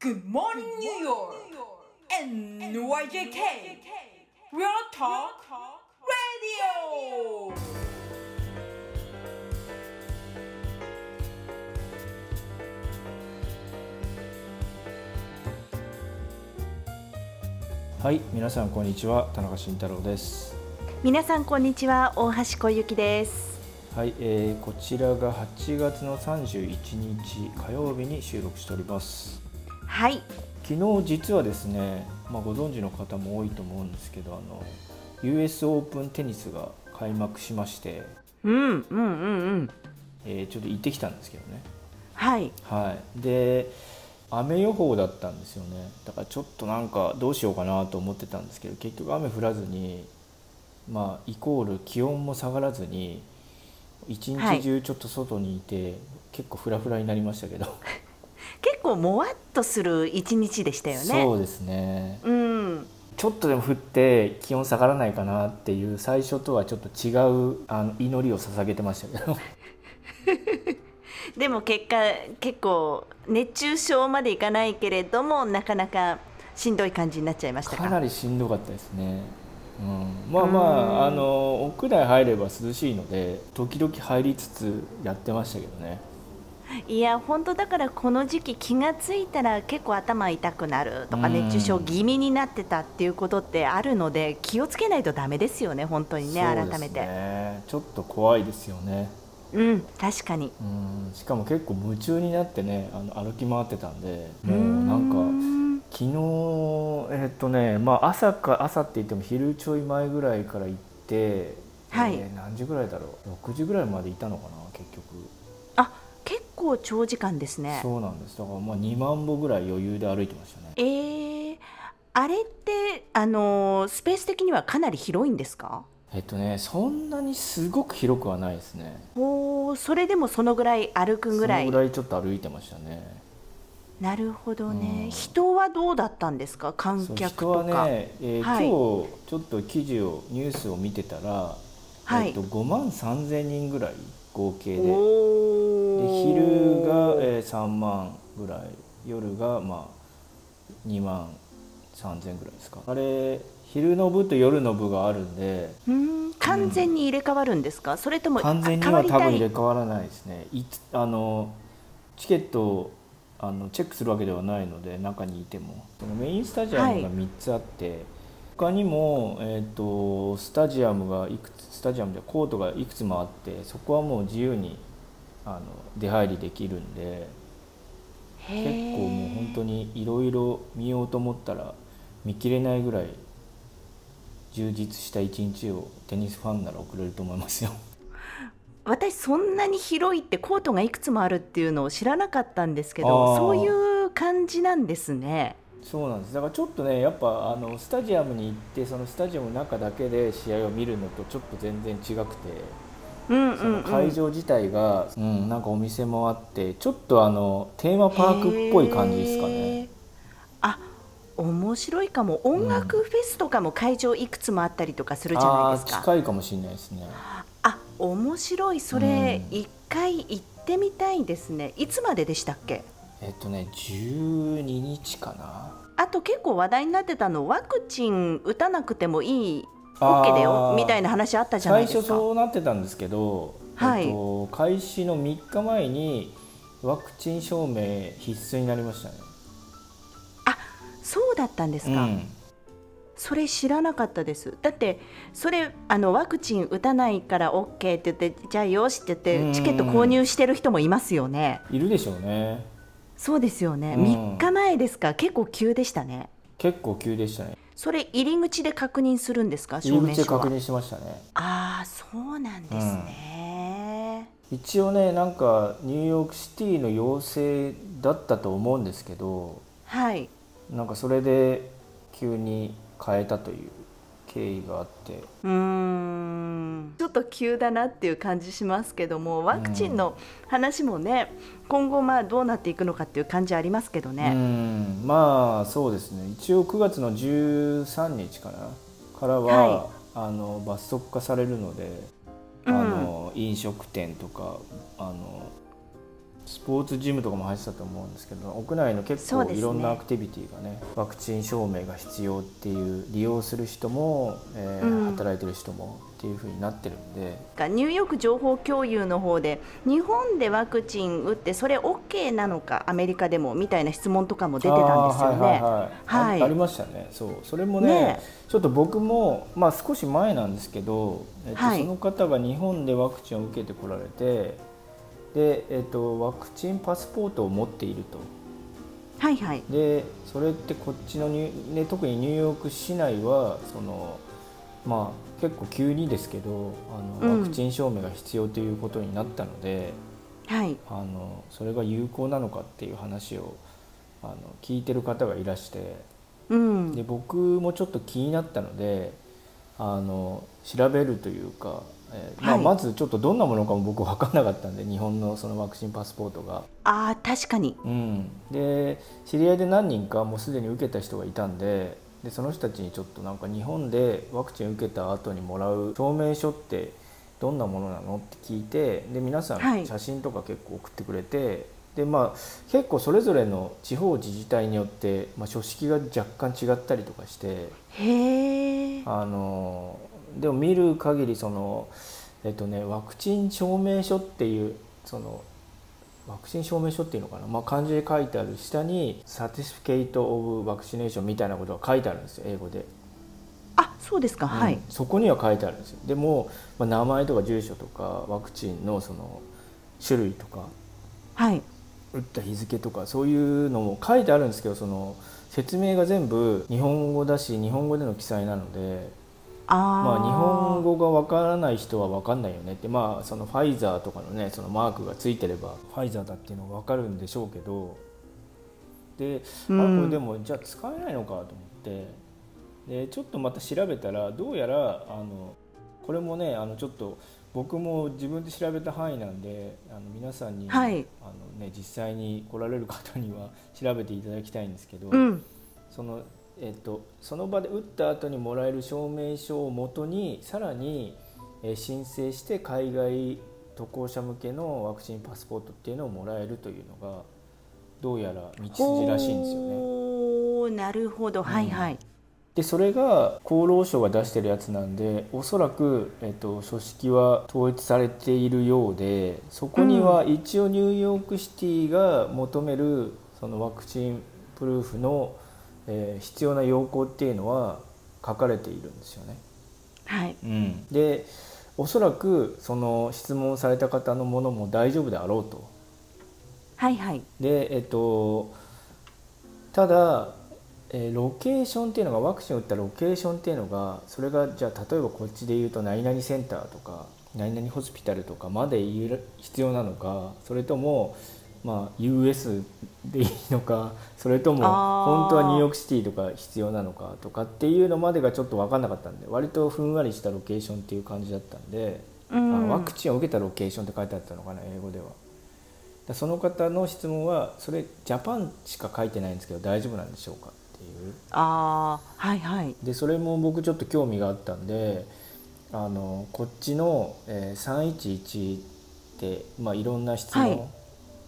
Good morning, New York! NYJK! Real Talk Radio! はい、皆さんこんにちは、田中慎太郎です。皆さんこんにちは大橋小雪ですはい、えーこちらが8月の31日火曜日に収録しております。はい。昨日実はですね、まあ、ご存知の方も多いと思うんですけど、あの US オープンテニスが開幕しまして、うんうんうんうん。えーちょっと行ってきたんですけどね。はい。はい、で雨予報だったんですよね。だからちょっとなんかどうしようかなと思ってたんですけど結局雨降らずにまあイコール気温も下がらずに一日中ちょっと外にいて、結構フラフラになりましたけど、結構もわっとする一日でしたよね。そうですね。うん。ちょっとでも降って気温下がらないかなっていう最初とはちょっと違うあの祈りを捧げてましたけど。でも結果結構熱中症までいかないけれどもなかなかしんどい感じになっちゃいましたか？かなりしんどかったですね、うん、まあまああの屋内入れば涼しいので時々入りつつやってましたけどねいや本当だからこの時期気がついたら結構頭痛くなるとかうん。熱中症気味になってたっていうことってあるので気をつけないとダメですよね本当にね改めて。ねちょっと怖いですよね、うん確かに。うん、しかも結構夢中になってねあの歩き回ってたんでもうなんかん昨日えっとねまあ朝か朝って言っても昼ちょい前ぐらいから行って、はい。えー何時ぐらいだろう。6時ぐらいまでいたのかな結局構長時間ですね。そうなんです。だからまあ2万歩ぐらい余裕で歩いてましたね。えー、あれってあのースペース的にはかなり広いんですか？えっとねそんなにすごく広くはないですね。おーそれでもそのぐらい歩くぐらい。そのぐらいちょっと歩いてましたね。なるほどね、うん。人はどうだったんですか？観客とか、ね、えーはい。今日ちょっと記事をニュースを見てたら、はい。えっと、5万3千人ぐらい合計で昼が、えー3万ぐらい夜がまあ2万3千ぐらいですか。あれ昼の部と夜の部があるんで。うん。完全に入れ替わるんですか、それとも完全には多分入れい替わらないですね。いつあのチケットをあのチェックするわけではないので中にいても。そのメインスタジアムがはい。3つあって、他にも、えー、とスタジアムがいくつスタジアムでコートがいくつもあってそこはもう自由にあの出入りできるんで結構もう本当にいろいろ見ようと思ったら見切れないぐらい充実した一日をテニスファンなら送れると思いますよ。私そんなに広いってコートがいくつもあるっていうのを知らなかったんですけどそういう感じなんですね。そうなんです。だからちょっとねやっぱあのスタジアムに行ってそのスタジアムの中だけで試合を見るのとちょっと全然違くて、そうんうん、うん、の会場自体が、うん、なんかお店もあってちょっとあのテーマパークっぽい感じですかへね。ーあ面白いかも。音楽フェスとかも会場いくつもあったりとかするじゃないですか。近いかもしれないですね。あ面白い。それうん。一回行ってみたいですね。いつまででしたっけ？えっとね12日かな。あと結構話題になってたのワクチン打たなくてもいい OK だよみたいな話あったじゃない最初ですか。そうなってたんですけど、はい。えっと、開始の3日前にワクチン証明必須になりましたね。そうだったんですか、うん。それ知らなかったです。だってそれあのワクチン打たないから OK って言ってじゃあよしって言うん。ってチケット購入してる人もいますよね。いるでしょうね。そうですよね、うん。3日前ですか。結構急でしたね。結構急でしたねそれ入り口で確認するんですか入証明書は？り口で確認しましたね。ああそうなんですね、一応ねなんかニューヨークシティの要請だったと思うんですけどはい。なんかそれで急に変えたという経緯があって。うーんと急だなっていう感じしますけどもワクチンの話もね、今後まあどうなっていくのかっていう感じありますけどうね、ん。まあそうですね。一応9月の13日かな。からは、はあの罰則化されるので、うん。あの飲食店とかあのスポーツジムとかも入ってたと思うんですけど屋内の結構いろんなアクティビティがねワクチン証明が必要っていう利用する人も、えーうん。働いてる人もっていう風になってるんで。ニューヨーク情報共有の方で日本でワクチン打ってそれ OK なのかアメリカでもみたいな質問とかも出てたんですよね。はいはいはい。はい。あありましたね。そう。それもねね。ちょっと僕も、まあ、少し前なんですけど、えっとはい。その方が日本でワクチンを受けてこられてで、えっと、ワクチンパスポートを持っていると。はいはい。でそれってこっちのニュ、ね、特にニューヨーク市内はそのまあ結構急にですけどあの、うん。ワクチン証明が必要ということになったのではい。あのそれが有効なのかっていう話をあの聞いてる方がいらして。うん。で僕もちょっと気になったのであの調べるというか、えーまあ、はい。まずちょっとどんなものかも僕分かんなかったんで日本のそのワクチンパスポートが。あー確かに。うん、で知り合いで何人かもうすでに受けた人がいたんででその人たちにちょっとなんか日本でワクチン受けた後にもらう証明書ってどんなものなのって聞いてで皆さはい。ん写真とか結構送ってくれて、でまあ、結構それぞれの地方自治体によって、まあ、書式が若干違ったりとかしてへえあのでも見る限りそのえっとねワクチン証明書っていうそのワクチン証明書っていうのかな、まあ、漢字で書いてある下に「サティスフィケイト・オブ・ワクチネーション」みたいなことが書いてあるんですよ英語で、あそうですか、はい。うんそこには書いてあるんですよ。でも、まあ、名前とか住所とかワクチンのその種類とかはい。打った日付とかそういうのも書いてあるんですけどその説明が全部日本語だし日本語での記載なのでまあ、日本語がわからない人はわかんないよねって。まあそのファイザーとかのねそのマークがついてればファイザーだっていうのがわかるんでしょうけど。で、うん。あこれでもじゃあ使えないのかと思って。でちょっとまた調べたらどうやらあのこれもねあのちょっと僕も自分で調べた範囲なんであの皆さんに、はい。あのね、実際に来られる方には調べていただきたいんですけど、うん。そのえっと、その場で打った後にもらえる証明書をもとにさらに、えー申請して海外渡航者向けのワクチンパスポートっていうのをもらえるというのがどうやら道筋らしいんですよね。なるほど、はいはい。でそれが厚労省が出してるやつなんでおそらく、えっと、書式は統一されているようでそこには一応ニューヨークシティが求めるそのワクチンプルーフの、えー必要な要項っていうのは書かれているんですよね。はいうん、でおそらくその質問された方のものも大丈夫であろうと。はいはいでえっとただ、えーロケーションっていうのがワクチンを打ったロケーションっていうのがそれがじゃあ例えばこっちで言うと何々センターとか何々ホスピタルとかまで必要なのかそれとも、まあ、US でいいのかそれとも本当はニューヨークシティとか必要なのかとかっていうのまでがちょっと分かんなかったんで割とふんわりしたロケーションっていう感じだったんで、うん。あワクチンを受けたロケーションって書いてあったのかな英語では。だその方の質問はそれジャパンしか書いてないんですけど大丈夫なんでしょうかっていう。ああはいはい。でそれも僕ちょっと興味があったんであのこっちの、えー311って、まあ、いろんな質問、はい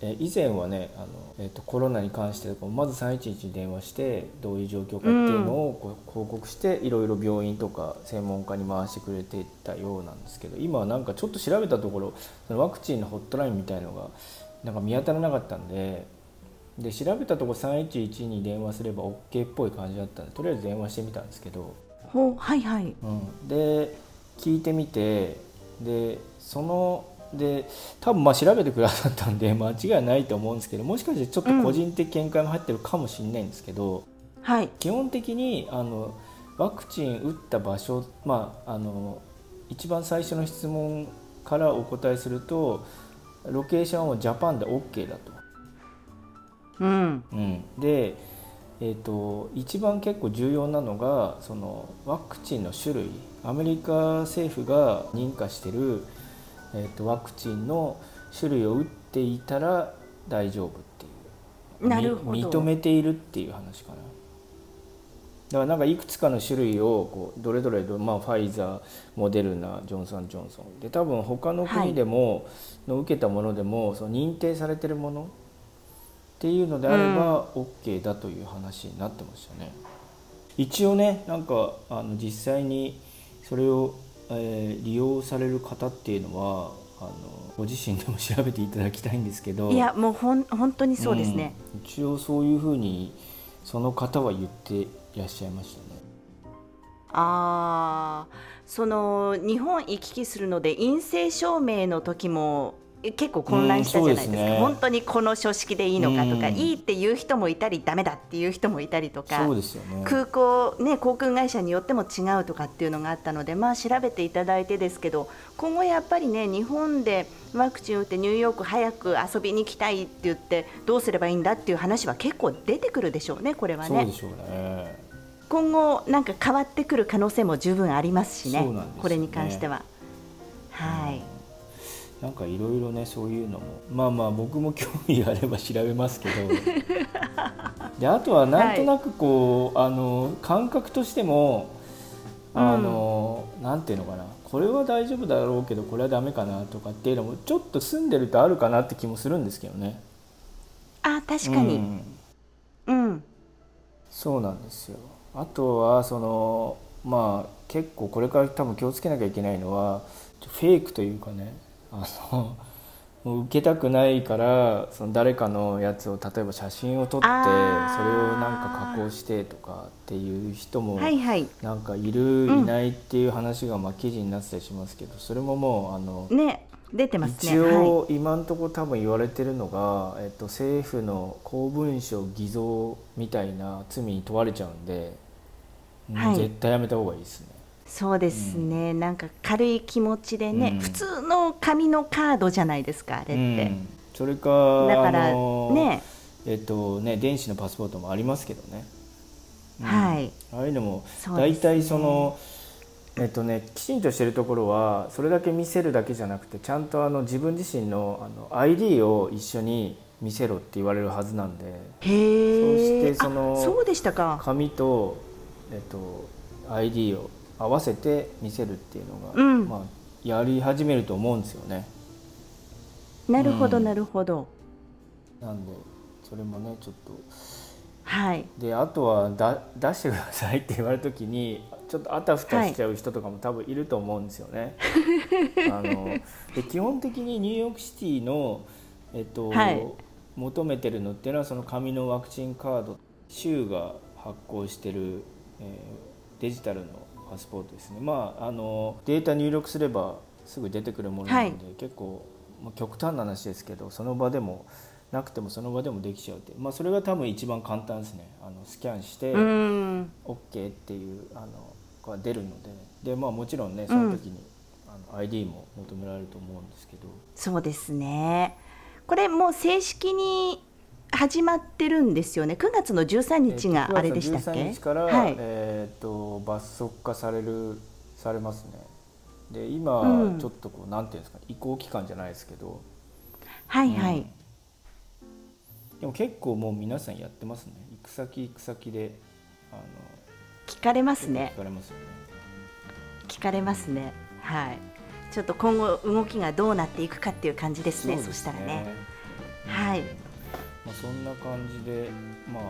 えー以前はねあの、えー、とコロナに関してまず311に電話してどういう状況かっていうのをこう報告していろいろ病院とか専門家に回してくれてたようなんですけど今はなんかちょっと調べたところそのワクチンのホットラインみたいのがなんか見当たらなかったんでで調べたところ311に電話すれば OK っぽい感じだったんでとりあえず電話してみたんですけど、はいはい。うん、で聞いてみてでそので多分まあ調べてくださったんで 間違いはないと思うんですけどもしかしてちょっと個人的見解も入ってるかもしれないんですけど、はい。基本的にあのワクチン打った場所、まあ、あの一番最初の質問からお答えするとロケーションはジャパンで OK だと。うん。うん、で、えー、と一番結構重要なのがそのワクチンの種類。アメリカ政府が認可してる、えー、とワクチンの種類を打っていたら大丈夫っていう。なるほど。み認めているっていう話かな。だからなんかいくつかの種類をこうどれどれ、まあ、ファイザーモデルナジョンソン・ジョンソン。で多分他の国でも、の受けたものでもその認定されてるものっていうのであれば OK だという話になってましたね。一応ねなんかあの実際にそれを、えー利用される方っていうのはあのご自身でも調べていただきたいんですけど。いやもうほん本当にそうですね、うん。一応そういうふうにその方は言っていらっしゃいましたね。ああその日本行き来するので陰性証明の時もえ結構混乱したじゃないですか、すね本当にこの書式でいいのかとか、うんいいっていう人もいたりダメだっていう人もいたりとかね。空港、ね、航空会社によっても違うとかっていうのがあったので、まあ、調べていただいてですけど今後やっぱりね日本でワクチン打ってニューヨーク早く遊びに行きたいって言ってどうすればいいんだっていう話は結構出てくるでしょうね、これはねそうで。しょうね。今後なんか変わってくる可能性も十分ありますしねねこれに関しては。はい、なんかいろいろねそういうのも。まあまあ僕も興味があれば調べますけど。であとはなんとなくこう、あの感覚としてもあの、なんていうのかな。これは大丈夫だろうけどこれはダメかなとかっていうのもちょっと住んでるとあるかなって気もするんですけどね。あ確かに、うん。うん。そうなんですよ。あとはそのまあ結構これから多分気をつけなきゃいけないのはフェイクというかねあのもう受けたくないからその誰かのやつを例えば写真を撮ってそれをなんか加工してとかっていう人もはいはい。なんかいる、うん。いないっていう話がまあ記事になってたりしますけどそれももうあのね出てますね。一はい。応今のところ多分言われてるのが、えっと、政府の公文書偽造みたいな罪に問われちゃうんで、うんはい。絶対やめた方がいいですね。そうですね、なんか軽い気持ちでね、うん。普通の紙のカードじゃないですかあれって、うん。それかだからあのね。えっとね電子のパスポートもありますけどね、うん。はい。ああいうのも大体そのえっとねきちんとしてるところはそれだけ見せるだけじゃなくてちゃんとあの自分自身のあの ID を一緒に見せろって言われるはずなんで。へそえしてそのあそうでしたか。紙と、えっと、ID を合わせて見せるっていうのが、うん。まあ、やり始めると思うんですよね。なるほどうん。なるほど、なんでそれもねちょっと。はい。であとはだ出してくださいって言われる時にちょっとあたふたしちゃう人とかも多分いると思うんですよね。あので基本的にニューヨークシティのえっと、はい。求めてるのっていうのはその紙のワクチンカード州が発行してる、えーデジタルのパスポートですね。まああのデータ入力すればすぐ出てくるものなので、結構、まあ、極端な話ですけどその場でもなくてもその場でもできちゃうっていう、まあ、それが多分一番簡単ですね。あのスキャンして OK っていうあのが出るので。で、まあ、もちろんねその時に、あの ID も求められると思うんですけど。そうですね。これもう正式に始まってるんですよね。9月の13日があれでしたっけ、9月の13日から、はい。えー、と罰則化されるされますね。で今、うん。ちょっとこうなんていうんですか移行期間じゃないですけど。はいはい、うん。でも結構もう皆さんやってますね。行く先行く先であの聞かれますね。聞かれますよね。聞かれますね。はい。ちょっと今後動きがどうなっていくかっていう感じですね。そですしたらね。はいまあ、そんな感じでまあ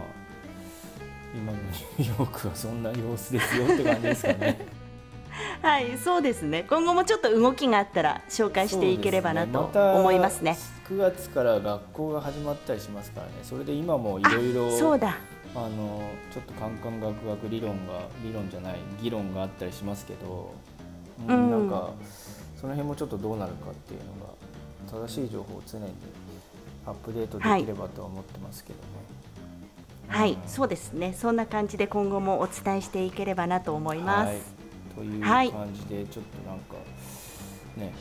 今のニューヨークはそんな様子ですよって感じですかね。はいそうですね。今後もちょっと動きがあったら紹介していければなと思いますね。9月から学校が始まったりしますからね。それで今もいろいろそうだ。あのちょっとカンカン学学理論が理論じゃない議論があったりしますけど、うんうん。なんかその辺もちょっとどうなるかっていうのが正しい情報を常にアップデートできればとは思ってますけどね。はい、うん。そうですね。そんな感じで今後もお伝えしていければなと思います、はい、というはい。感じでちょっとなんかね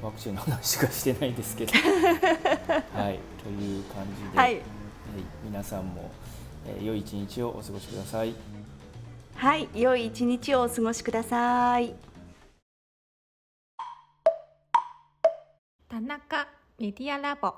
あのワクチンの話しかしてないですけど。はい。という感じで、はい。皆さんも、えー良い一日をお過ごしください。はい、良い一日をお過ごしください。田中メディアラボ